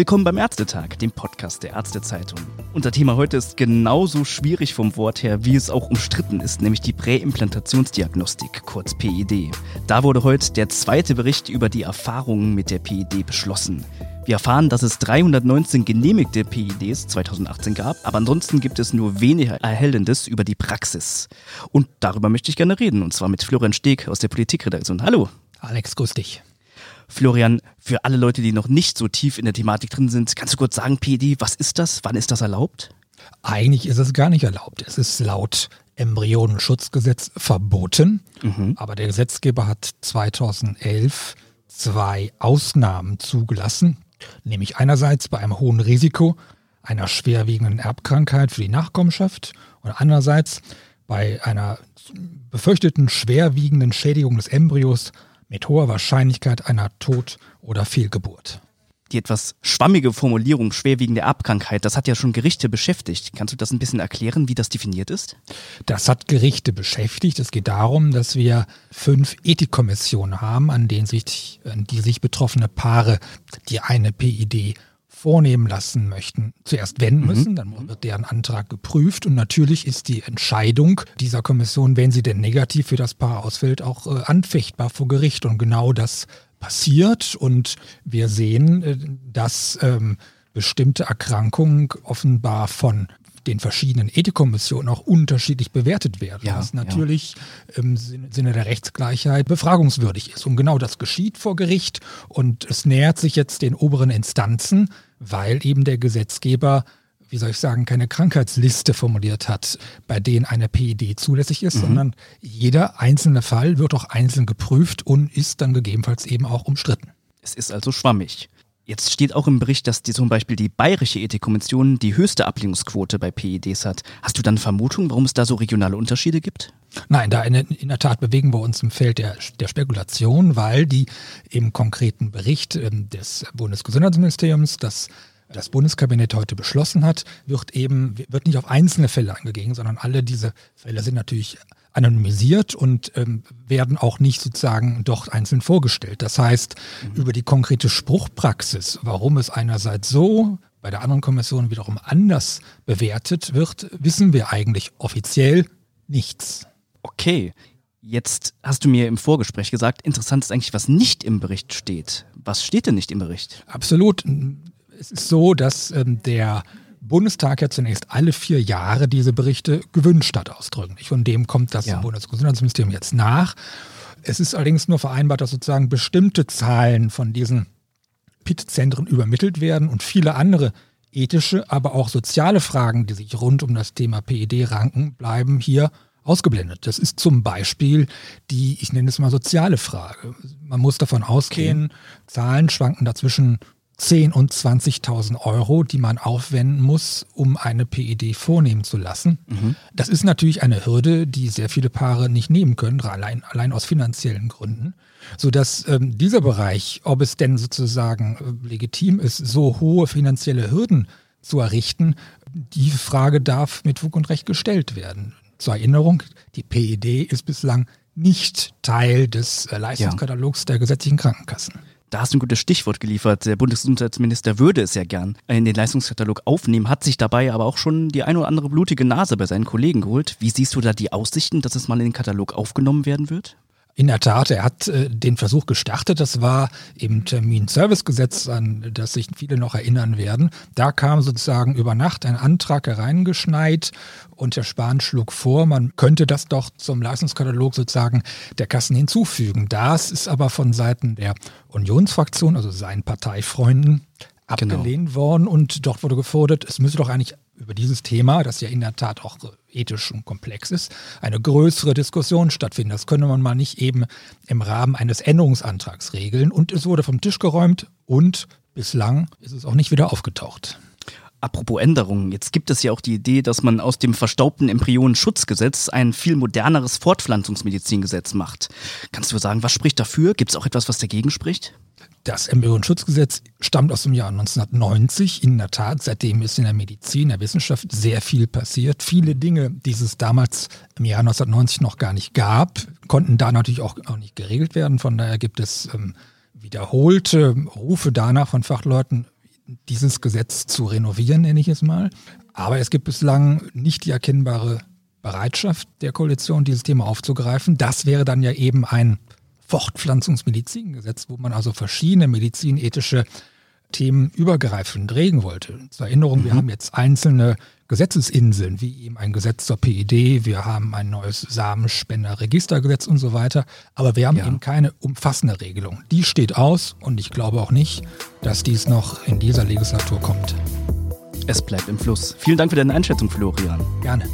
Willkommen beim Ärztetag, dem Podcast der Ärztezeitung. Unser Thema heute ist genauso schwierig vom Wort her, wie es auch umstritten ist, nämlich die Präimplantationsdiagnostik, kurz PID. Da wurde heute der zweite Bericht über die Erfahrungen mit der PID beschlossen. Wir erfahren, dass es 319 genehmigte PIDs 2018 gab, aber ansonsten gibt es nur wenig Erhellendes über die Praxis. Und darüber möchte ich gerne reden, und zwar mit Florian Steg aus der Politikredaktion. Hallo. Alex, grüß dich. Florian, für alle Leute, die noch nicht so tief in der Thematik drin sind, kannst du kurz sagen, PD, was ist das? Wann ist das erlaubt? Eigentlich ist es gar nicht erlaubt. Es ist laut Embryonenschutzgesetz verboten, mhm. aber der Gesetzgeber hat 2011 zwei Ausnahmen zugelassen, nämlich einerseits bei einem hohen Risiko einer schwerwiegenden Erbkrankheit für die Nachkommenschaft und andererseits bei einer befürchteten schwerwiegenden Schädigung des Embryos mit hoher Wahrscheinlichkeit einer Tod- oder Fehlgeburt. Die etwas schwammige Formulierung schwerwiegende Erbkrankheit, das hat ja schon Gerichte beschäftigt. Kannst du das ein bisschen erklären, wie das definiert ist? Das hat Gerichte beschäftigt. Es geht darum, dass wir fünf Ethikkommissionen haben, an denen sich, die sich betroffene Paare die eine PID vornehmen lassen möchten, zuerst wenden mhm. müssen. Dann wird deren Antrag geprüft und natürlich ist die Entscheidung dieser Kommission, wenn sie denn negativ für das Paar ausfällt, auch äh, anfechtbar vor Gericht. Und genau das passiert und wir sehen, äh, dass ähm, bestimmte Erkrankungen offenbar von den verschiedenen Ethikkommissionen auch unterschiedlich bewertet werden, ja, was natürlich ja. im Sinne der Rechtsgleichheit befragungswürdig ist. Und genau das geschieht vor Gericht und es nähert sich jetzt den oberen Instanzen, weil eben der Gesetzgeber wie soll ich sagen, keine Krankheitsliste formuliert hat, bei denen eine PID zulässig ist, mhm. sondern jeder einzelne Fall wird auch einzeln geprüft und ist dann gegebenenfalls eben auch umstritten. Es ist also schwammig. Jetzt steht auch im Bericht, dass die, zum Beispiel die Bayerische Ethikkommission die höchste Ablehnungsquote bei PIDs hat. Hast du dann Vermutung, warum es da so regionale Unterschiede gibt? Nein, da in, in der Tat bewegen wir uns im Feld der, der Spekulation, weil die im konkreten Bericht ähm, des Bundesgesundheitsministeriums, das das Bundeskabinett heute beschlossen hat, wird eben, wird nicht auf einzelne Fälle angegangen, sondern alle diese Fälle sind natürlich anonymisiert und ähm, werden auch nicht sozusagen doch einzeln vorgestellt. Das heißt, mhm. über die konkrete Spruchpraxis, warum es einerseits so, bei der anderen Kommission wiederum anders bewertet wird, wissen wir eigentlich offiziell nichts. Okay, jetzt hast du mir im Vorgespräch gesagt, interessant ist eigentlich, was nicht im Bericht steht. Was steht denn nicht im Bericht? Absolut. Es ist so, dass ähm, der Bundestag ja zunächst alle vier Jahre diese Berichte gewünscht hat, ausdrücklich. Und dem kommt das ja. Bundesgesundheitsministerium jetzt nach. Es ist allerdings nur vereinbart, dass sozusagen bestimmte Zahlen von diesen PIT-Zentren übermittelt werden und viele andere ethische, aber auch soziale Fragen, die sich rund um das Thema PED ranken, bleiben hier ausgeblendet. Das ist zum Beispiel die, ich nenne es mal soziale Frage. Man muss davon ausgehen, okay. Zahlen schwanken dazwischen 10.000 und 20.000 Euro, die man aufwenden muss, um eine PED vornehmen zu lassen. Mhm. Das ist natürlich eine Hürde, die sehr viele Paare nicht nehmen können, allein, allein aus finanziellen Gründen. Sodass ähm, dieser Bereich, ob es denn sozusagen äh, legitim ist, so hohe finanzielle Hürden zu errichten, die Frage darf mit Fug und Recht gestellt werden. Zur Erinnerung, die PED ist bislang nicht Teil des äh, Leistungskatalogs ja. der gesetzlichen Krankenkassen. Da hast du ein gutes Stichwort geliefert. Der Bundesgesundheitsminister würde es ja gern in den Leistungskatalog aufnehmen, hat sich dabei aber auch schon die eine oder andere blutige Nase bei seinen Kollegen geholt. Wie siehst du da die Aussichten, dass es mal in den Katalog aufgenommen werden wird? In der Tat, er hat äh, den Versuch gestartet. Das war im Terminservicegesetz, an das sich viele noch erinnern werden. Da kam sozusagen über Nacht ein Antrag hereingeschneit und Herr Spahn schlug vor, man könnte das doch zum Leistungskatalog sozusagen der Kassen hinzufügen. Das ist aber von Seiten der Unionsfraktion, also seinen Parteifreunden, genau. abgelehnt genau. worden und dort wurde gefordert, es müsse doch eigentlich über dieses Thema, das ja in der Tat auch ethisch und komplex ist, eine größere Diskussion stattfinden. Das könne man mal nicht eben im Rahmen eines Änderungsantrags regeln. Und es wurde vom Tisch geräumt und bislang ist es auch nicht wieder aufgetaucht. Apropos Änderungen, jetzt gibt es ja auch die Idee, dass man aus dem verstaubten Embryonenschutzgesetz ein viel moderneres Fortpflanzungsmedizingesetz macht. Kannst du sagen, was spricht dafür? Gibt es auch etwas, was dagegen spricht? Das Embryonenschutzgesetz stammt aus dem Jahr 1990. In der Tat, seitdem ist in der Medizin, in der Wissenschaft sehr viel passiert. Viele Dinge, die es damals im Jahr 1990 noch gar nicht gab, konnten da natürlich auch, auch nicht geregelt werden. Von daher gibt es ähm, wiederholte Rufe danach von Fachleuten, dieses Gesetz zu renovieren, nenne ich es mal. Aber es gibt bislang nicht die erkennbare Bereitschaft der Koalition, dieses Thema aufzugreifen. Das wäre dann ja eben ein Fortpflanzungsmedizingesetz, wo man also verschiedene medizinethische Themen übergreifend regeln wollte. Zur Erinnerung, mhm. wir haben jetzt einzelne Gesetzesinseln, wie eben ein Gesetz zur PID, wir haben ein neues Samenspenderregistergesetz und so weiter, aber wir haben ja. eben keine umfassende Regelung. Die steht aus und ich glaube auch nicht, dass dies noch in dieser Legislatur kommt. Es bleibt im Fluss. Vielen Dank für deine Einschätzung, Florian. Gerne.